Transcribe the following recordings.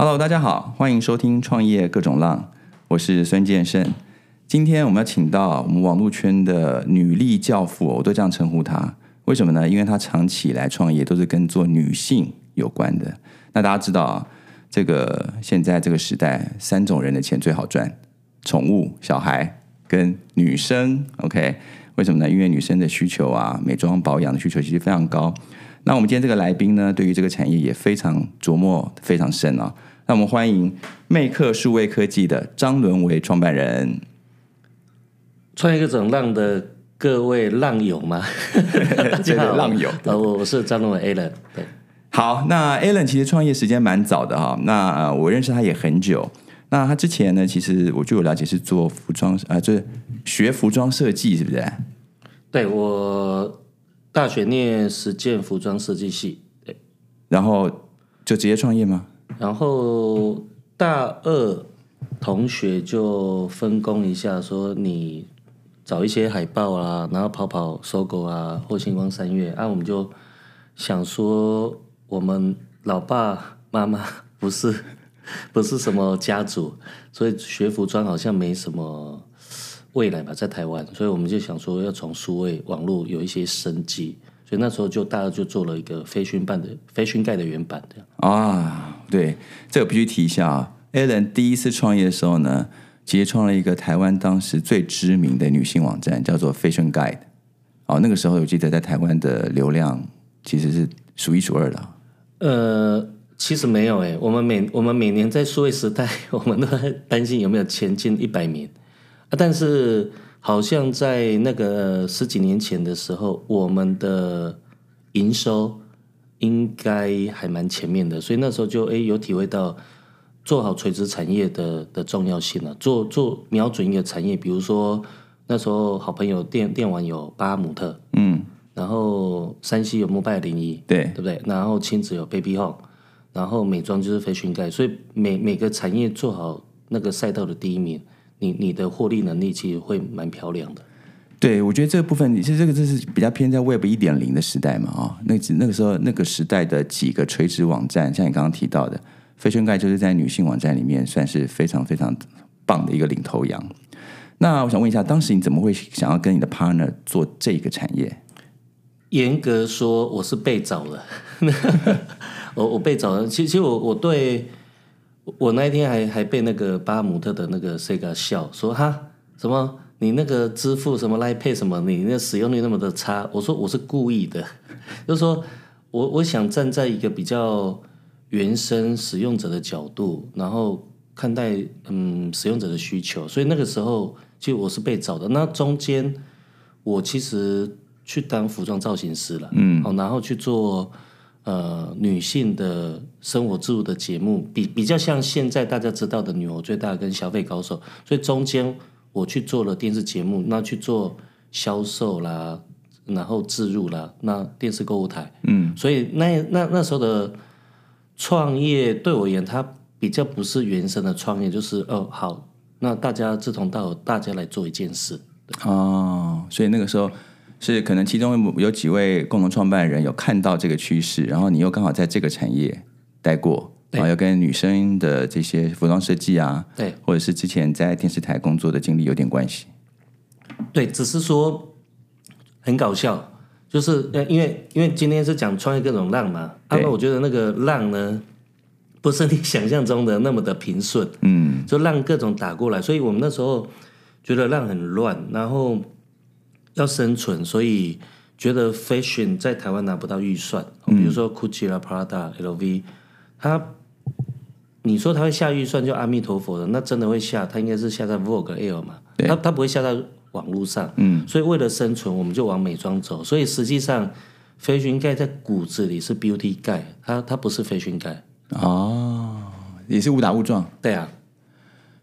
Hello，大家好，欢迎收听创业各种浪，我是孙建胜。今天我们要请到我们网络圈的女力教父，我都这样称呼她。为什么呢？因为她长期以来创业都是跟做女性有关的。那大家知道啊，这个现在这个时代，三种人的钱最好赚：宠物、小孩跟女生。OK，为什么呢？因为女生的需求啊，美妆保养的需求其实非常高。那我们今天这个来宾呢，对于这个产业也非常琢磨非常深啊。那我们欢迎魅客数位科技的张伦为创办人。创业各种浪的各位浪友吗？大家好，浪友呃，我我是张伦伟 Alan。对，好，那 Alan 其实创业时间蛮早的哈。那呃我认识他也很久。那他之前呢，其实我据我了解是做服装啊、就是学服装设计，是不是？对我大学念实践服装设计系，对，然后就直接创业吗？然后大二同学就分工一下，说你找一些海报啊，然后跑跑搜狗啊，或星光三月啊，我们就想说，我们老爸妈妈不是不是什么家族，所以学服装好像没什么未来吧，在台湾，所以我们就想说要从数位网络有一些生机，所以那时候就大家就做了一个飞讯版的飞讯盖的原版这样。啊，对，这个必须提一下啊。，Allen 第一次创业的时候呢，其实创了一个台湾当时最知名的女性网站，叫做 Fashion Guide。哦，那个时候我记得在台湾的流量其实是数一数二的啊。呃，其实没有诶，我们每我们每年在数位时代，我们都在担心有没有前进一百名啊，但是好像在那个十几年前的时候，我们的营收应该还蛮前面的，所以那时候就诶有体会到做好垂直产业的的重要性了、做做瞄准一个产业，比如说那时候好朋友电电玩有巴姆特，嗯，然后山西有摩拜零一，对。对不对？然后亲子有 Baby Home，然后美妆就是飞讯盖，所以每每个产业做好那个赛道的第一名，你你的获利能力其实会蛮漂亮的。对，我觉得这个部分，其实这个这是比较偏在 Web 一点零的时代嘛，啊、那那个时候那个时代的几个垂直网站，像你刚刚提到的，Fashion Guide 就是在女性网站里面算是非常非常棒的一个领头羊。那我想问一下，当时你怎么会想要跟你的 partner 做这个产业？严格说，我是被找了，我我被找了。其实其实我我对我那一天还还被那个巴姆特的那个 Sega 笑说哈什么？你那个支付什么 Line Pay 什么，你那使用率那么的差。我说我是故意的，就是说我我想站在一个比较原生使用者的角度，然后看待嗯使用者的需求，所以那个时候其实我是被找的。那中间我其实去当服装造型师了，嗯，好，然后去做呃女性的生活自如的节目，比比较像现在大家知道的《女偶最大》跟《消费高手》，所以中间我去做了电视节目，那去做销售啦，然后置入啦，那电视购物台，嗯，所以那那那时候的创业对我而言，它比较不是原生的创业，就是哦好，那大家志同道合，大家来做一件事，哦，所以那个时候是可能其中有几位共同创办人有看到这个趋势，然后你又刚好在这个产业待过，然后又跟女生的这些服装设计啊，对。或者是之前在电视台工作的经历有点关系。对，只是说很搞笑，就是呃，因为因为今天是讲创业各种浪嘛，啊，对那我觉得那个浪呢，不是你想象中的那么的平顺，嗯，就浪各种打过来，所以我们那时候觉得浪很乱，然后要生存，所以觉得 fashion 在台湾拿不到预算，比如说 Gucci 啦、Prada、LV，它你说它会下预算就阿弥陀佛的，那真的会下，它应该是下在 Vogue、Air 嘛，对。它它不会下在网络上，嗯，所以为了生存，我们就往美妆走，所以实际上 fashion 盖在骨子里是 beauty 盖，它它不是 fashion 盖，哦，也是误打误撞。对啊，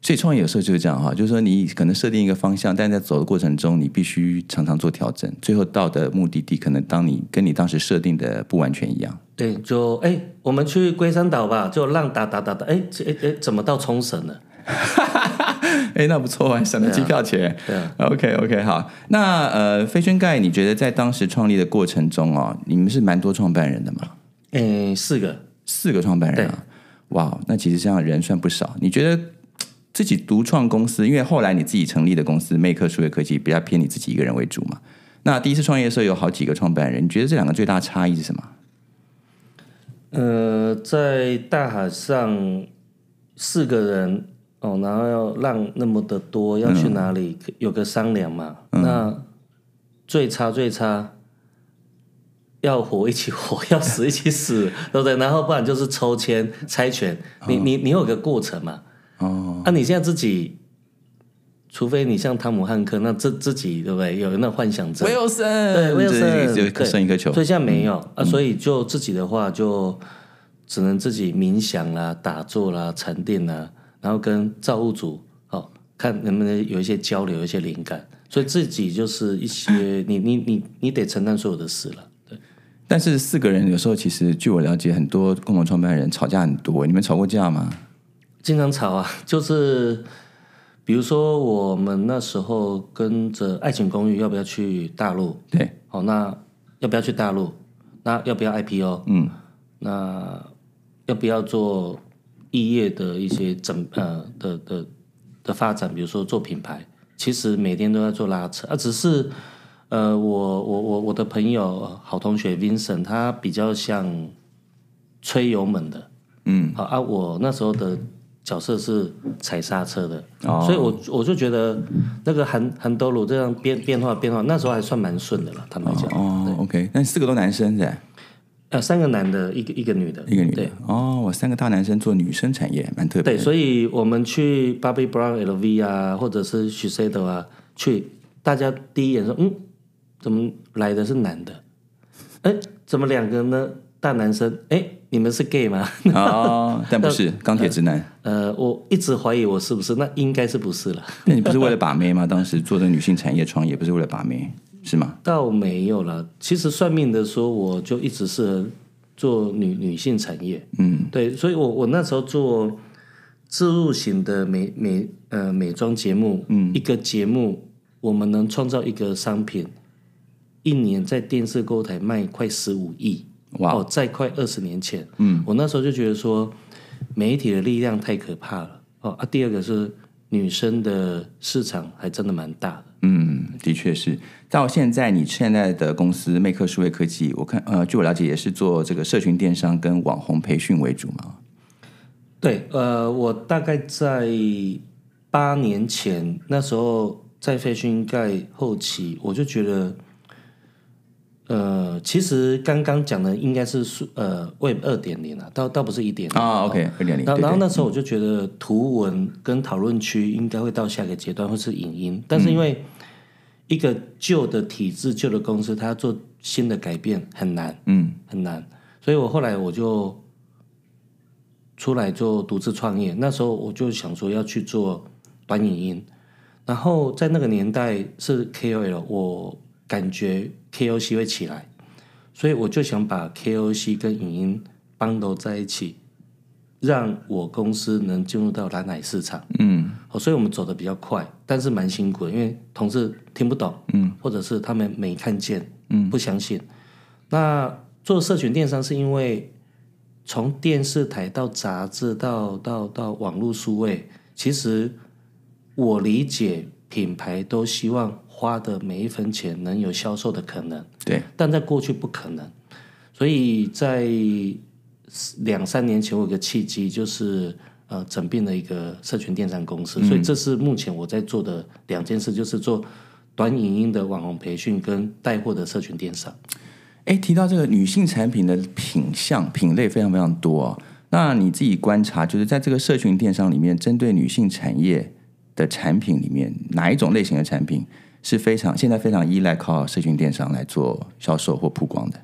所以创业有时候就是这样哈，就是说你可能设定一个方向，但在走的过程中，你必须常常做调整，最后到的目的地可能当你跟你当时设定的不完全一样。对，就哎，我们去龟山岛吧，就浪打打打打，哎这哎哎，怎么到冲绳了？哎，那不错啊，省了机票钱。对啊，OK OK，好。那呃，飞轩盖，你觉得在当时创立的过程中哦，你们是蛮多创办人的嘛？哎，四个，四个创办人啊。哇，那其实这样人算不少。你觉得自己独创公司，因为后来你自己成立的公司魅克数位科技比较偏你自己一个人为主嘛？那第一次创业的时候有好几个创办人，你觉得这两个最大差异是什么？呃，在大海上四个人哦，然后要让那么的多，要去哪里？有个商量嘛。那最差最差，要活一起活，要死一起死，对不对？然后不然就是抽签猜拳，你你你有个过程嘛。哦。啊，你现在自己。除非你像汤姆汉克，那自自己对不对？有那幻想症，威尔森，对威尔森，只有剩一颗球。所以现在没有啊，所以就自己的话，就只能自己冥想啦、打坐啦、沉淀啦，然后跟造物主哦，看能不能有一些交流、一些灵感。所以自己就是一些，你你你你得承担所有的事了。对。但是四个人有时候其实，据我了解，很多共同创办人吵架很多。你们吵过架吗？经常吵啊，就是。比如说，我们那时候跟着《爱情公寓》，要不要去大陆？对，好，那要不要去大陆？那要不要 IPO？嗯，那要不要做异业的一些整呃的的的发展？比如说做品牌，其实每天都在做拉扯啊。只是呃，我我我我的朋友好同学 Vincent，他比较像吹油门的，嗯，好啊，我那时候的。角色是踩刹车的，所以我我就觉得那个韩韩多鲁这样变变化变化，那时候还算蛮顺的了。坦白讲，哦，OK，那四个都男生是？呃，三个男的，一个一个女的，一个女的。哦，我三个大男生做女生产业，蛮特别。对，所以我们去 Bobbi Brown LV 啊，或者是 Shiseido 啊，去大家第一眼说，嗯，怎么来的是男的？哎，怎么两个呢？大男生？哎。你们是 gay 吗？哦，但不是 钢铁直男。呃，我一直怀疑我是不是，那应该是不是了。那你不是为了把妹吗？当时做的女性产业创业，不是为了把妹是吗？倒没有了。其实算命的说，我就一直适合做女女性产业。嗯，对，所以我我那时候做自入型的美美呃美妆节目，嗯，一个节目我们能创造一个商品，一年在电视购台卖快十五亿。哇！再快二十年前，嗯，我那时候就觉得说，媒体的力量太可怕了。哦啊，第二个是女生的市场还真的蛮大的。嗯，的确是。到现在，你现在的公司魅克数位科技，我看呃，据我了解，也是做这个社群电商跟网红培训为主嘛。对，呃，我大概在八年前那时候在飞讯盖后期，我就觉得。呃，其实刚刚讲的应该是数呃 Web 二点零啊，倒倒不是一点零啊。OK，二点零。然后那时候我就觉得图文跟讨论区应该会到下一个阶段，会是影音。但是因为一个旧的体制、旧的公司，它要做新的改变很难，嗯，很难。所以我后来我就出来做独自创业。那时候我就想说要去做短影音，然后在那个年代是 KOL，我。感觉 KOC 会起来，所以我就想把 KOC 跟影音绑都在一起，让我公司能进入到蓝海市场。嗯，所以我们走的比较快，但是蛮辛苦的，因为同事听不懂，嗯，或者是他们没看见，嗯，不相信。那做社群电商是因为从电视台到杂志到到到网络数位，其实我理解品牌都希望。花的每一分钱能有销售的可能，对，但在过去不可能，所以在两三年前我有个契机，就是呃整并了一个社群电商公司，所以这是目前我在做的两件事，就是做短影音的网红培训跟带货的社群电商。哎，提到这个女性产品的品相品类非常非常多，那你自己观察，就是在这个社群电商里面，针对女性产业的产品里面，哪一种类型的产品？是非常现在非常依赖靠社群电商来做销售或曝光的。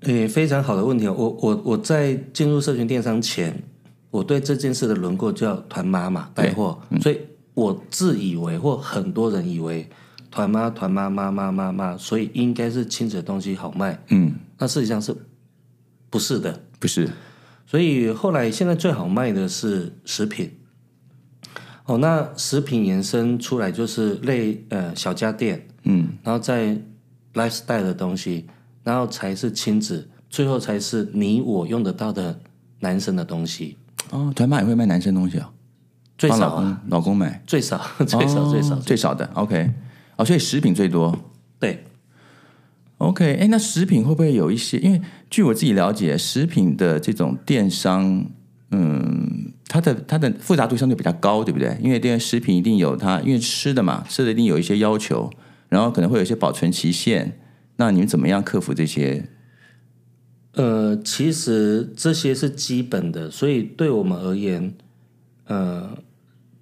诶，非常好的问题。我我我在进入社群电商前，我对这件事的轮廓叫团妈嘛带货，所以我自以为或很多人以为团妈团妈妈妈妈妈，所以应该是亲子的东西好卖。嗯，那事实上是不是的？不是。所以后来现在最好卖的是食品。哦，那食品延伸出来就是类呃小家电，嗯，然后再 lifestyle 的东西，然后才是亲子，最后才是你我用得到的男生的东西。哦，团妈也会卖男生东西哦，最少帮老公啊，老公买，最少最少最少哦，最少的，OK，哦，所以食品最多对，，OK，哎，那食品会不会有一些？因为据我自己了解，食品的这种电商，嗯，它的它的复杂度相对比较高，对不对？因为这些食品一定有它，因为吃的嘛，吃的一定有一些要求，然后可能会有一些保存期限。那你们怎么样克服这些？呃，其实这些是基本的，所以对我们而言，呃，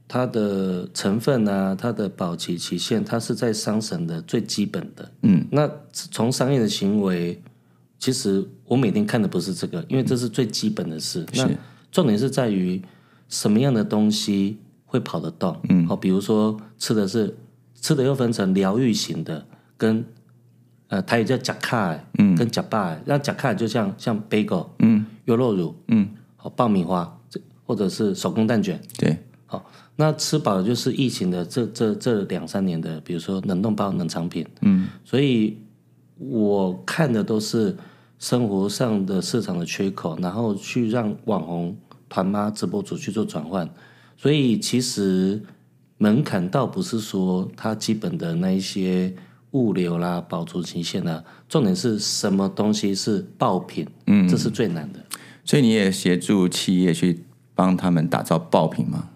它的成分啊，它的保期期限，它是在商审的最基本的。嗯，那从商业的行为，其实我每天看的不是这个，因为这是最基本的事。那重点是在于什么样的东西会跑得动。嗯，好，比如说吃的是吃的又分成疗愈型的跟呃，它也叫甲卡，嗯，跟甲巴，那甲卡就像像 bagel，嗯，优酪乳，嗯，好爆米花，这或者是手工蛋卷，对，好，那吃饱了就是疫情的这这这两三年的，比如说冷冻包、冷藏品，嗯，所以我看的都是生活上的市场的缺口，然后去让网红、团妈、直播主去做转换，所以其实门槛倒不是说它基本的那一些物流啦、保存期限啦，重点是什么东西是爆品，嗯，这是最难的。所以你也协助企业去帮他们打造爆品吗？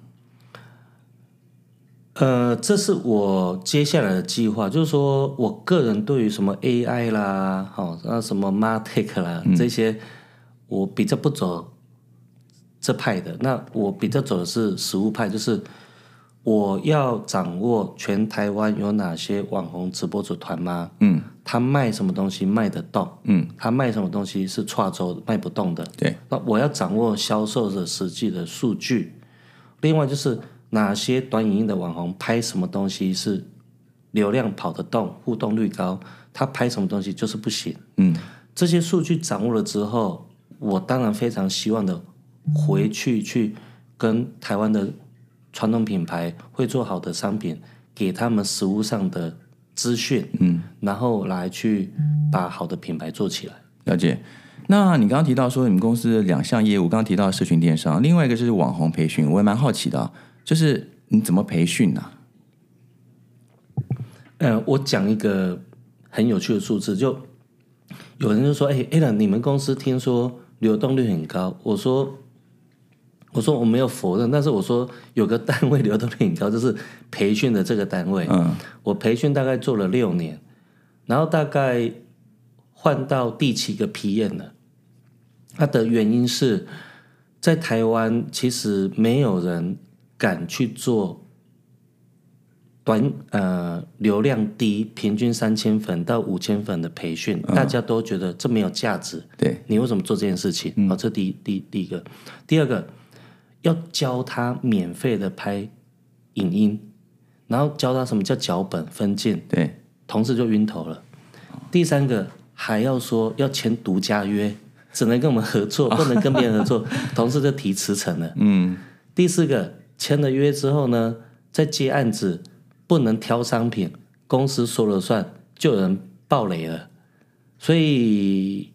呃，这是我接下来的计划，就是说我个人对于什么 AI 啦，好、那什么 Martech 啦、这些，我比较不走这派的。那我比较走的是实物派，就是我要掌握全台湾有哪些网红直播组团吗，嗯，他卖什么东西卖得动，嗯，他卖什么东西是跨州卖不动的，对，那我要掌握销售的实际的数据，另外就是哪些短影音的网红拍什么东西是流量跑得动、互动率高，他拍什么东西就是不行。嗯，这些数据掌握了之后，我当然非常希望的回去去跟台湾的传统品牌会做好的商品，给他们实物上的资讯，嗯，然后来去把好的品牌做起来。了解。那你刚刚提到说你们公司的两项业务，刚刚提到社群电商，另外一个就是网红培训，我也蛮好奇的啊、就是你怎么培训呢、啊？呃，我讲一个很有趣的数字，就有人就说：“哎、a n 你们公司听说流动率很高。”我说：“我说我没有否认，但是我说有个单位流动率很高，就是培训的这个单位。嗯，我培训大概做了六年，然后大概换到第七个 P 验了。它的原因是在台湾，其实没有人敢去做短呃流量低，平均三千粉到五千粉的培训，大家都觉得这没有价值。对，你为什么做这件事情？好、这第第第一个，第二个要教他免费的拍影音，然后教他什么叫脚本分镜，对，同事就晕头了。第三个还要说要签独家约，只能跟我们合作，不能跟别人合作，同事就提辞呈了。嗯，第四个签了约之后呢，在接案子不能挑商品，公司说了算，就有人爆雷了，所以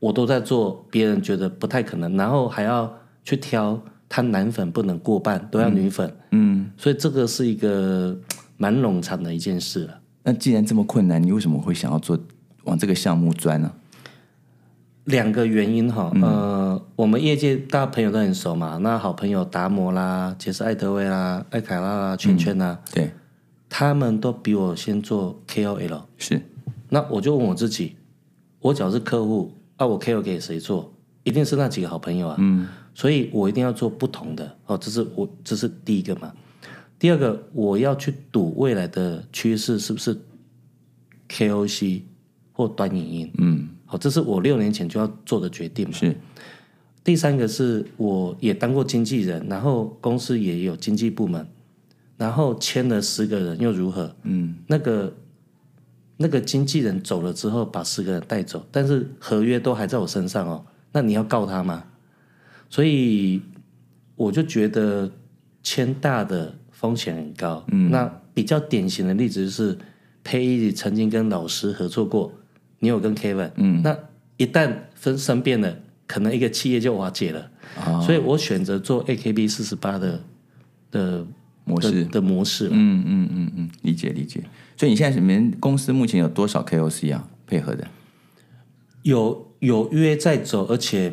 我都在做，别人觉得不太可能，然后还要去挑，他男粉不能过半，都要女粉，嗯，所以这个是一个蛮冗长的一件事了。那既然这么困难，你为什么会想要做往这个项目钻呢？两个原因哈，呃，我们业界大家朋友都很熟嘛，那好朋友达摩啦、杰斯艾德威啦、艾凯拉啦、圈圈啦，对，他们都比我先做 KOL。是，那我就问我自己，我只要是客户，啊，我 KOL 给谁做？一定是那几个好朋友啊。嗯，所以我一定要做不同的哦，这是我这是第一个嘛。第二个，我要去赌未来的趋势是不是 KOC 或端影音？嗯，好，这是我六年前就要做的决定嘛。是，第三个是我也当过经纪人，然后公司也有经纪部门，然后签了十个人又如何？嗯，那个那个经纪人走了之后，把十个人带走，但是合约都还在我身上哦。那你要告他吗？所以我就觉得签大的风险很高。嗯，那比较典型的例子就是佩伊曾经跟老师合作过，你有跟 Kevin，嗯，那一旦分生变了，可能一个企业就瓦解了。啊所以我选择做 AKB 四十八的的模式的的模式。嗯嗯嗯嗯，理解理解。所以你现在你们公司目前有多少 KOC 啊配合的？有有约在走，而且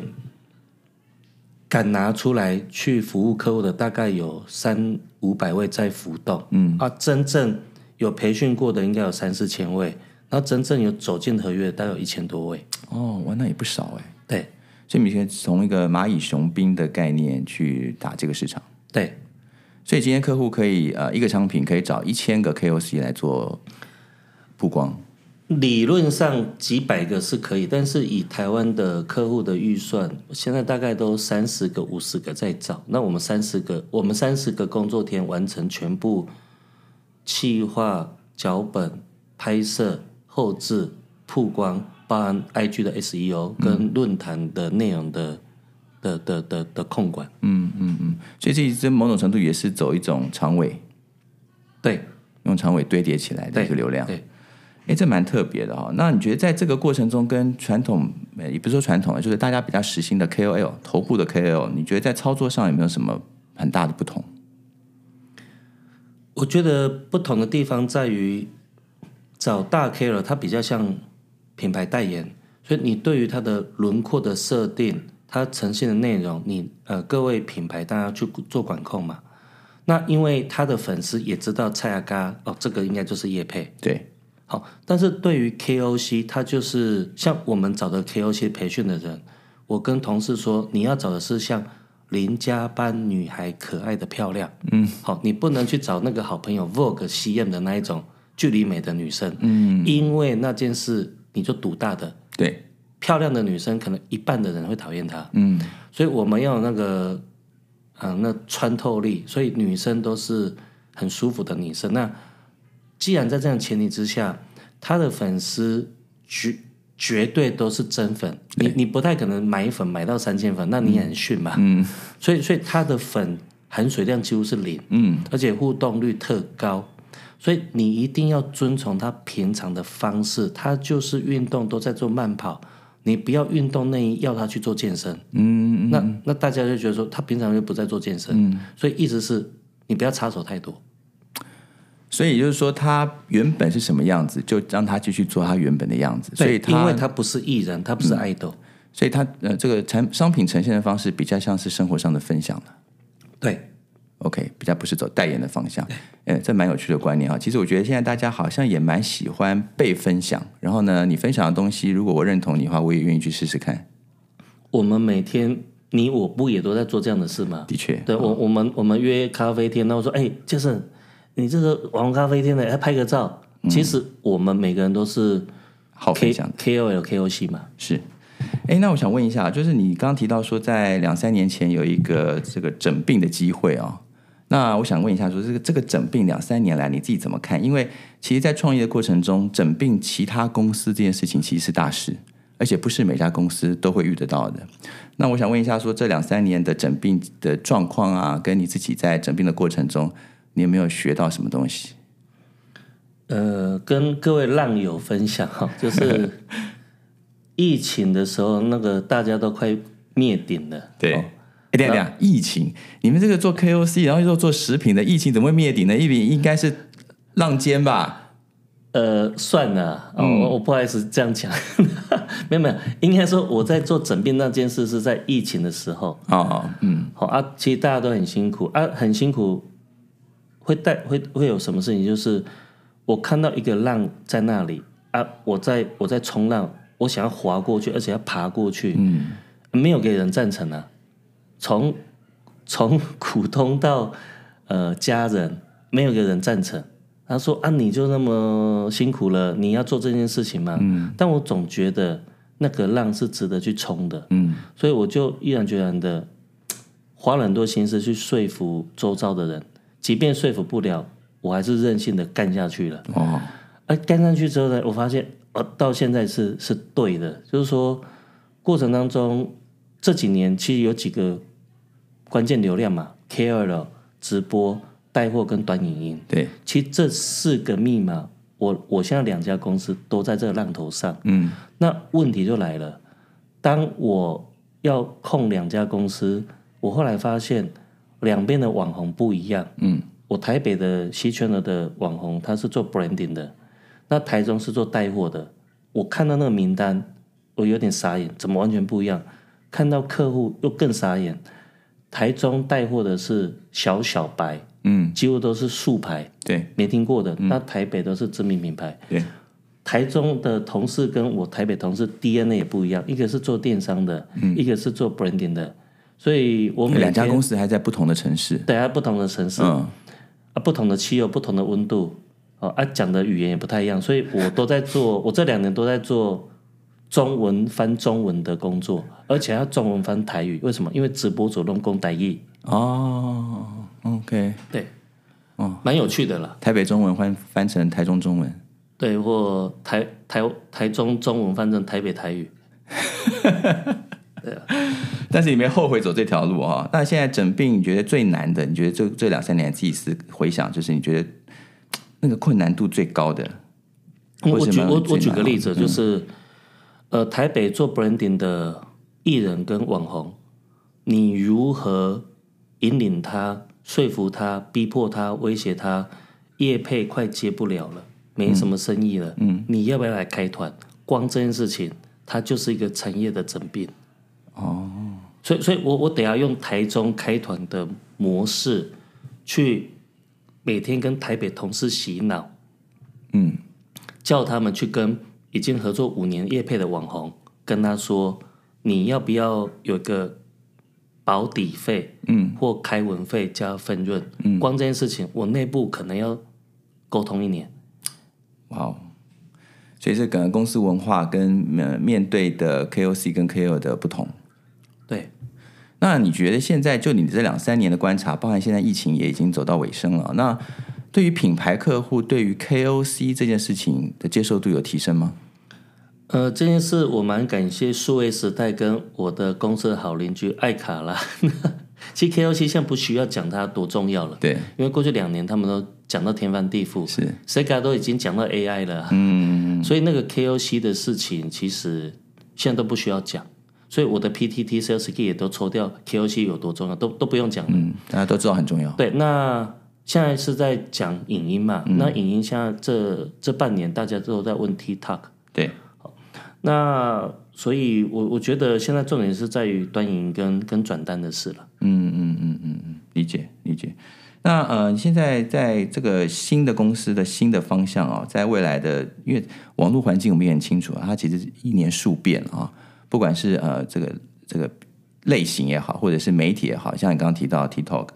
敢拿出来去服务客户的，大概有三五百位在浮动。嗯啊，真正有培训过的应该有三四千位，然后真正有走进合约的大概有一千多位。哦，哇，那也不少哎。对所以你们从一个蚂蚁雄兵的概念去打这个市场。对，所以今天客户可以呃一个商品可以找一千个 KOC 来做曝光。理论上几百个是可以，但是以台湾的客户的预算，现在大概都三十个、五十个在找。那我们三十个，我们三十个工作天完成全部企划、脚本、拍摄、后置、曝光，包含 IG 的 SEO 跟论坛的内容的、的的的的控管。嗯嗯嗯所以这这某种程度也是走一种长尾，对用长尾堆叠起来的对一个流量。对，哎，这蛮特别的哈、那你觉得在这个过程中，跟传统呃也不是说传统，就是大家比较实行的 KOL 头部的 KOL，你觉得在操作上有没有什么很大的不同？我觉得不同的地方在于，找大 KOL 它比较像品牌代言，所以你对于它的轮廓的设定，它呈现的内容，你呃各位品牌大家去做管控嘛。那因为他的粉丝也知道蔡阿嘎哦，这个应该就是叶配对，好，但是对于 KOC，他就是像我们找的 KOC 培训的人，我跟同事说，你要找的是像邻家班女孩可爱的漂亮，嗯，好，你不能去找那个好朋友 Vogue CM 的那一种距离美的女生，嗯，因为那件事你就赌大的，对，漂亮的女生可能一半的人会讨厌她，嗯，所以我们要有那个，嗯、那穿透力，所以女生都是很舒服的女生。那既然在这样前提之下，她的粉丝绝绝对都是真粉，你你不太可能买粉买到三千粉，那你也很逊嘛，嗯，所以所以她的粉含水量几乎是零，嗯，而且互动率特高。所以你一定要遵从他平常的方式，他就是运动都在做慢跑，你不要运动内衣要他去做健身，嗯，那那大家就觉得说他平常又不在做健身，嗯，所以意思是你不要插手太多，所以就是说他原本是什么样子，就让他继续做他原本的样子。所以他因为他不是艺人，他不是爱豆，所以他呃这个产商品呈现的方式比较像是生活上的分享了。对 OK，比较不是走代言的方向，呃，这蛮有趣的观念啊。其实我觉得现在大家好像也蛮喜欢被分享，然后呢，你分享的东西，如果我认同你的话，我也愿意去试试看。我们每天你我不也都在做这样的事吗？的确，对我我们我们约咖啡天，那我说哎，就是你这个网红咖啡天的，来拍个照。其实我们每个人都是好分享的 KOL KOC 嘛，是。哎，那我想问一下，就是你刚刚提到说，在两三年前有一个这个诊病的机会哦。那我想问一下，说这个这个整病两三年来你自己怎么看？因为其实，在创业的过程中，整病其他公司这件事情其实是大事，而且不是每家公司都会遇得到的。那我想问一下，说这两三年的整病的状况啊，跟你自己在整病的过程中，你有没有学到什么东西？呃，跟各位浪友分享哈，就是疫情的时候，那个大家都快灭顶了。对哦哎，等一下等一下，疫情，你们这个做 KOC，然后又做食品的，疫情怎么会灭顶呢？疫情应该是浪尖吧？呃，算了，哦，我我不好意思这样讲，没有没有，应该说我在做整病那件事是在疫情的时候，哦，嗯，好啊，其实大家都很辛苦啊，很辛苦，会带会会有什么事情？就是我看到一个浪在那里啊，我在我在冲浪，我想要滑过去，而且要爬过去，嗯，没有给人赞成啊，从从股东到呃家人，没有一个人赞成。他说啊，你就那么辛苦了，你要做这件事情吗？嗯，但我总觉得那个浪是值得去冲的，嗯，所以我就毅然决然的花了很多心思去说服周遭的人，即便说服不了，我还是任性的干下去了。哦，而干上去之后呢，我发现呃，到现在是是对的，就是说过程当中这几年其实有几个关键流量嘛，KOL 直播、带货跟短影音，对，其实这四个密码，我我现在两家公司都在这个浪头上。嗯，那问题就来了，当我要控两家公司，我后来发现两边的网红不一样。嗯，我台北的西圈的网红他是做 branding 的，那台中是做带货的。我看到那个名单，我有点傻眼，怎么完全不一样？看到客户又更傻眼。台中带货的是小小白，嗯，几乎都是素牌，对没听过的。那台北都是知名品牌。对，台中的同事跟我台北同事 DNA 也不一样，一个是做电商的，一个是做 branding 的，所以我们两家公司还在不同的城市。对啊，不同的城市，嗯，啊，不同的气候，不同的温度，哦，啊，讲的语言也不太一样，所以我都在做，我这两年都在做中文翻中文的工作，而且要中文翻台语，为什么？因为直播主动攻台语，哦，OK，对，哦，蛮有趣的啦，台北中文翻翻成台中中文，对，或台台台中中文翻成台北台语，对但是你没后悔走这条路啊、那现在整病，你觉得最难的？你觉得这这两三年自己思回想，就是你觉得那个困难度最高的？我举我我举个例子，就是、呃，台北做 branding 的艺人跟网红，你如何引领他、说服他、逼迫他、威胁他，业配快接不了了，没什么生意了，嗯，你要不要来开团？光这件事情，它就是一个产业的整病。哦，所以所以我我得要用台中开团的模式，去每天跟台北同事洗脑。嗯叫他们去跟已经合作五年业配的网红，跟他说，你要不要有个保底费，嗯，或开文费加分润，嗯，光这件事情，我内部可能要沟通一年。哇哦！所以这可能公司文化跟呃面对的 KOC 跟 KOL 的不同。对，那你觉得现在就你这两三年的观察，包含现在疫情也已经走到尾声了，那对于品牌客户，对于 KOC 这件事情的接受度有提升吗？呃，这件事我蛮感谢数位时代跟我的公司的好邻居艾卡拉。其实 KOC 现在不需要讲它多重要了，对，因为过去两年他们都讲到天翻地覆，是 Sega 都已经讲到 AI 了，嗯，所以那个 KOC 的事情其实现在都不需要讲，所以我的 PTT Sales Key 也都抽掉 KOC 有多重要，都都不用讲了。嗯，大家都知道很重要。对，那现在是在讲影音嘛？那影音现在这这半年大家都在问 TikTok，对，那所以我我觉得现在重点是在于端影音跟跟转单的事了。嗯嗯嗯嗯理解理解。那呃，你现在在这个新的公司的新的方向啊、在未来的，因为网络环境我们也很清楚啊，它其实一年数变啊，不管是呃这个这个类型也好，或者是媒体也好，像你刚刚提到 TikTok，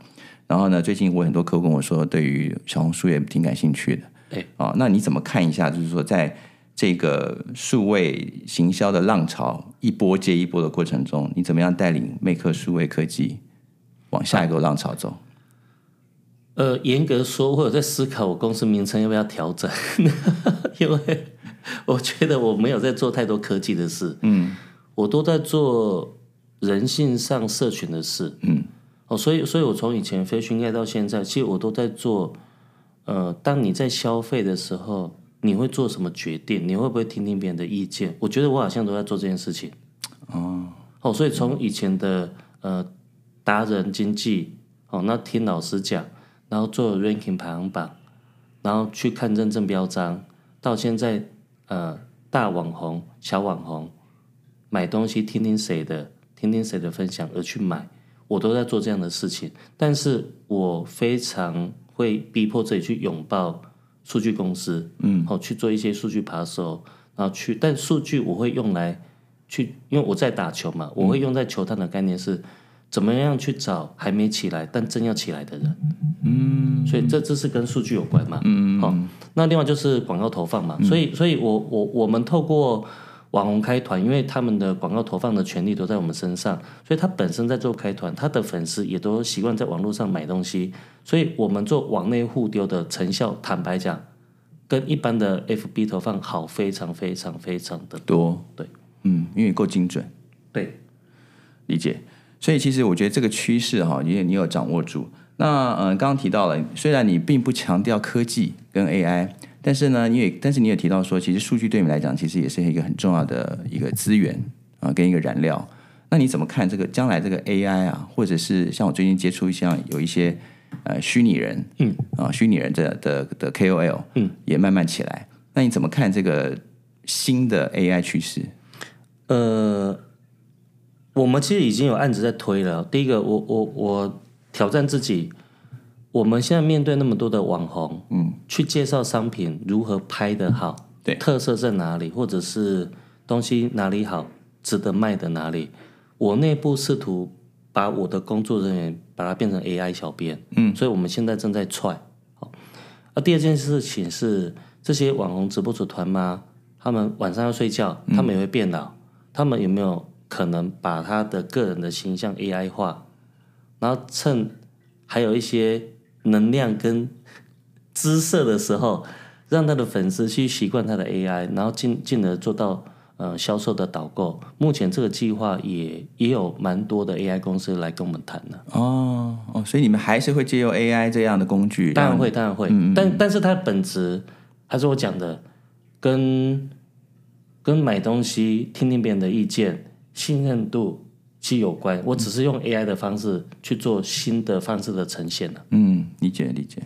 然后呢，最近我很多客户跟我说，对于小红书也挺感兴趣的。对啊、那你怎么看一下？就是说，在这个数位行销的浪潮一波接一波的过程中，你怎么样带领魅客数位科技往下一个浪潮走？呃，严格说，我有在思考我公司名称要不要调整，因为我觉得我没有在做太多科技的事，嗯，我都在做人性上社群的事，嗯，哦，所以，所以我从以前飞讯爱到现在，其实我都在做，呃，当你在消费的时候，你会做什么决定？你会不会听听别人的意见？我觉得我好像都在做这件事情，哦，哦，所以从以前的呃达人经济，哦，那听老师讲。然后做 ranking 排行榜，然后去看认证标章，到现在呃大网红、小网红买东西听听谁的，听听谁的分享而去买，我都在做这样的事情。但是我非常会逼迫自己去拥抱数据公司，嗯，好、去做一些数据扒手，然后去，但数据我会用来去，因为我在打球嘛，我会用在球探的概念是。怎么样去找还没起来但正要起来的人？嗯，所以这这是跟数据有关嘛？嗯好、那另外就是广告投放嘛，所以所以我我我们透过网红开团，因为他们的广告投放的权利都在我们身上，所以他本身在做开团，他的粉丝也都习惯在网络上买东西，所以我们做网内互丢的成效，坦白讲，跟一般的 FB 投放好非常非常非常的多，对，嗯，因为够精准，对，理解。所以其实我觉得这个趋势哈，你你有掌握住。那呃，刚刚提到了，虽然你并不强调科技跟 AI，但是呢，你也但是你也提到说，其实数据对你们来讲，其实也是一个很重要的一个资源啊、跟一个燃料。那你怎么看这个将来这个 AI 啊，或者是像我最近接触像有一些呃虚拟人，嗯啊虚拟人的的的 KOL，嗯，也慢慢起来。那你怎么看这个新的 AI 趋势？呃，我们其实已经有案子在推了。第一个，我我我挑战自己，我们现在面对那么多的网红，嗯，去介绍商品如何拍的好，对，特色在哪里，或者是东西哪里好，值得卖的哪里。我内部试图把我的工作人员把它变成 AI 小编，嗯，所以我们现在正在踹。好，那第二件事情是这些网红直播组团吗？他们晚上要睡觉，他们也会变老，他们有没有可能把他的个人的形象 AI 化，然后趁还有一些能量跟姿色的时候，让他的粉丝去习惯他的 AI，然后进进而做到。呃，销售的导购，目前这个计划也也有蛮多的 AI 公司来跟我们谈的。哦哦，所以你们还是会借用 AI 这样的工具？当然会，当然会。但但是它的本质还是我讲的，跟跟买东西、听听别人的意见、信任度是有关。我只是用 AI 的方式去做新的方式的呈现了。嗯，理解理解。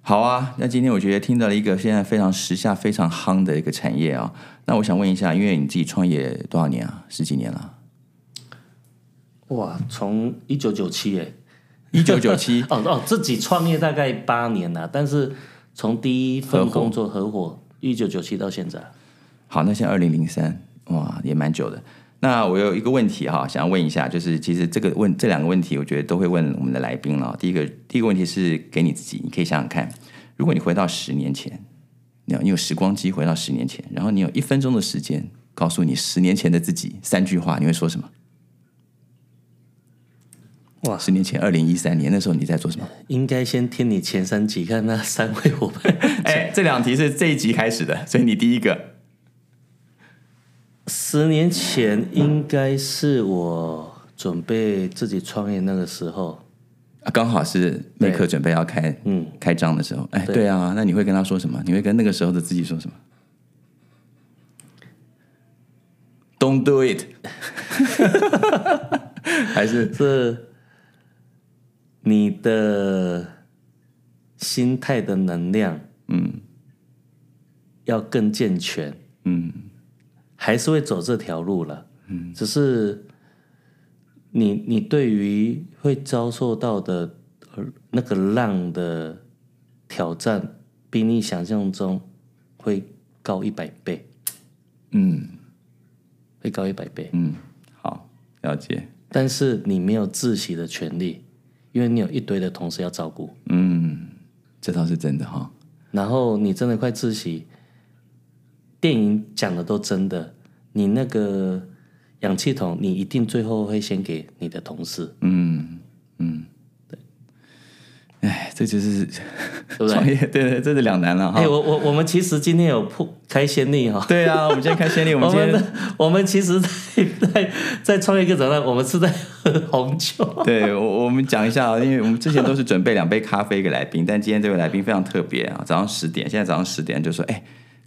好啊，那今天我觉得听到了一个现在非常时下、非常夯的一个产业啊。那我想问一下，因为你自己创业多少年啊？十几年了？哇，从一九九七哎，一九九七 哦哦，自己创业大概八年了，但是从第一份工作合伙一九九七到现在。好，那现在二零零三，哇，也蛮久的。那我有一个问题哈，想要问一下，就是其实这个问这两个问题，我觉得都会问我们的来宾了。第一个，第一个问题是给你自己，你可以想想看，如果你回到十年前，你你有时光机回到十年前，然后你有一分钟的时间，告诉你十年前的自己三句话，你会说什么？哇，十年前，二零一三年那时候你在做什么？应该先听你前三集，看那三位伙伴。哎，这两题是这一集开始的，所以你第一个。十年前应该是我准备自己创业那个时候，刚好是麦克准备要开嗯开张的时候。哎，对啊，那你会跟他说什么？你会跟那个时候的自己说什么？Don't do it，还是是你的心态的能量，嗯，要更健全，嗯。还是会走这条路了，嗯，只是你你对于会遭受到的那个浪的挑战，比你想象中会高一百倍，嗯，会高一百倍，嗯，好，了解。但是你没有自习的权利，因为你有一堆的同事要照顾，嗯，这倒是真的哈。然后你真的快自喜。电影讲的都真的，你那个氧气筒，你一定最后会先给你的同事。嗯嗯，对。哎，这就是创业，对对，这是两难了哈。哎，我我我们其实今天有铺开先例哈。对啊，我们今天开先例，我们今天我们其实，在在在创业一个早上，我们是在喝 红酒。对，我我们讲一下啊，因为我们之前都是准备两杯咖啡给来宾，但今天这位来宾非常特别啊，早上十点，现在早上十点就说，哎。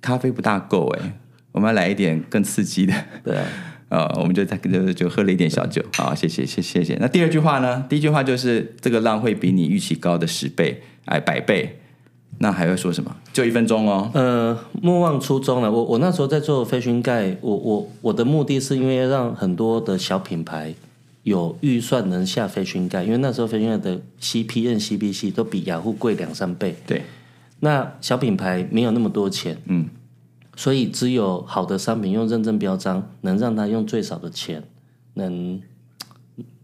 咖啡不大够哎，我们要来一点更刺激的。对，呃，我们就在就就喝了一点小酒。好，谢谢，谢谢谢。那第二句话呢？第一句话就是这个浪会比你预期高的十倍，哎，百倍。那还会说什么？就一分钟哦。呃，莫忘初衷了。我我那时候在做飞行盖，我我我的目的是因为让很多的小品牌有预算能下飞行盖，因为那时候飞行盖的 CPN、CPC 都比雅虎贵两三倍。对。那小品牌没有那么多钱，嗯，所以只有好的商品用认证标章，能让他用最少的钱，能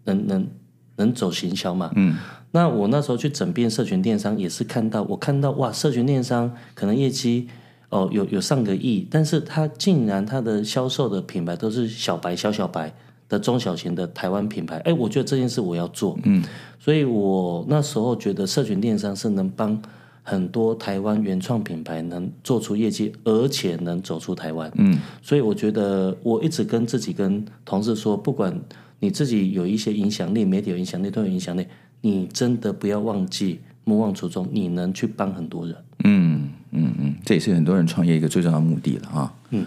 能能能走行销嘛，嗯。那我那时候去整遍社群电商，也是看到，我看到哇，社群电商可能业绩哦有有上个亿，但是他竟然他的销售的品牌都是小白小小白的中小型的台湾品牌，哎，我觉得这件事我要做，嗯，所以我那时候觉得社群电商是能帮。很多台湾原创品牌能做出业绩，而且能走出台湾。嗯，所以我觉得我一直跟自己跟同事说，不管你自己有一些影响力，媒体有影响力，都有影响力，你真的不要忘记莫忘初衷，你能去帮很多人。嗯嗯嗯，这也是很多人创业一个最重要的目的了啊。嗯，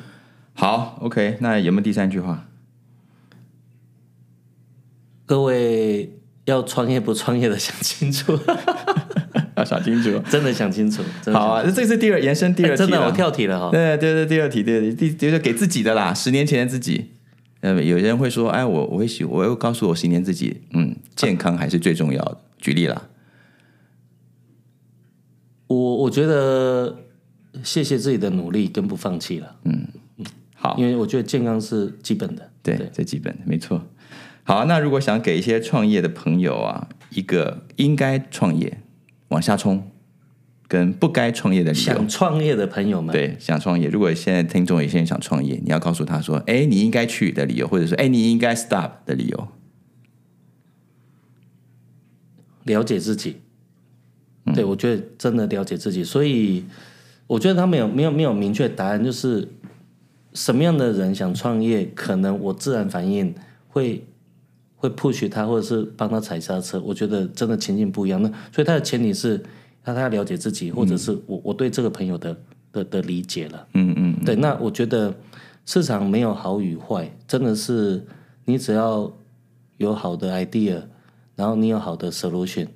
好，OK，那有没有第三句话？各位要创业不创业的想清楚，要想清楚。真的想清楚。真的好啊，那这是第二延伸第二题真的我跳题了哈。对对对，第二题，第二题，第就是给自己的啦，十年前的自己。呃，有人会说，哎，我我会喜，我又告诉我十年自己，嗯，健康还是最重要的。举例啦，我我觉得谢谢自己的努力跟不放弃了，嗯好，因为我觉得健康是基本的。对，最基本的，没错。好，那如果想给一些创业的朋友啊，一个应该创业往下冲，跟不该创业的理由想，创业的朋友们，对，想创业。如果现在听众有些人想创业，你要告诉他说，哎，你应该去的理由，或者说，哎，你应该 stop 的理由。了解自己。对，我觉得真的了解自己，所以我觉得他没有没有没有明确答案，就是什么样的人想创业，可能我自然反应会会 push 他，或者是帮他踩刹车。我觉得真的情境不一样。那所以他的前提是他他要了解自己，或者是我我对这个朋友的的的理解了。嗯嗯，对，那我觉得市场没有好与坏，真的是你只要有好的 idea，然后你有好的 solution，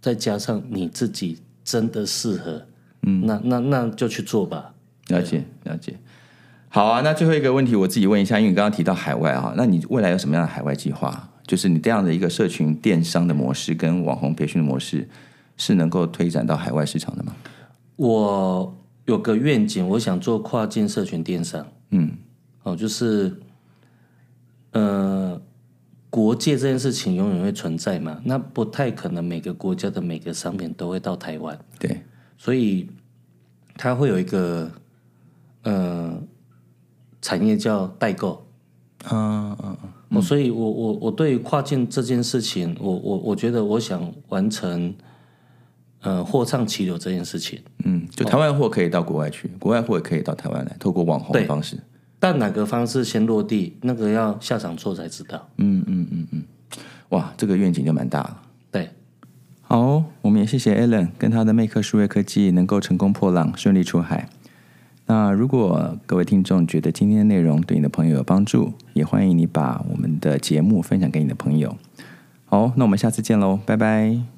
再加上你自己真的适合，嗯，那那那就去做吧。了解了解。好啊，那最后一个问题我自己问一下，因为你刚刚提到海外啊，那你未来有什么样的海外计划？就是你这样的一个社群电商的模式跟网红培训的模式，是能够推展到海外市场的吗？我有个愿景，我想做跨境社群电商。嗯，哦，就是呃，国界这件事情永远会存在嘛，那不太可能每个国家的每个商品都会到台湾。对，所以它会有一个呃产业叫代购。嗯嗯嗯，哦，所以我我我对跨境这件事情，我我我觉得我想完成呃货畅其流这件事情，嗯，就台湾货可以到国外去，国外货也可以到台湾来，透过网红的方式。但哪个方式先落地，那个要下场做才知道。嗯嗯嗯嗯哇，这个愿景就蛮大了。对，好，我们也谢谢 Alan 跟他的魅克数位科技能够成功破浪，顺利出海。那如果各位听众觉得今天的内容对你的朋友有帮助，也欢迎你把我们的节目分享给你的朋友。好，那我们下次见喽，拜拜。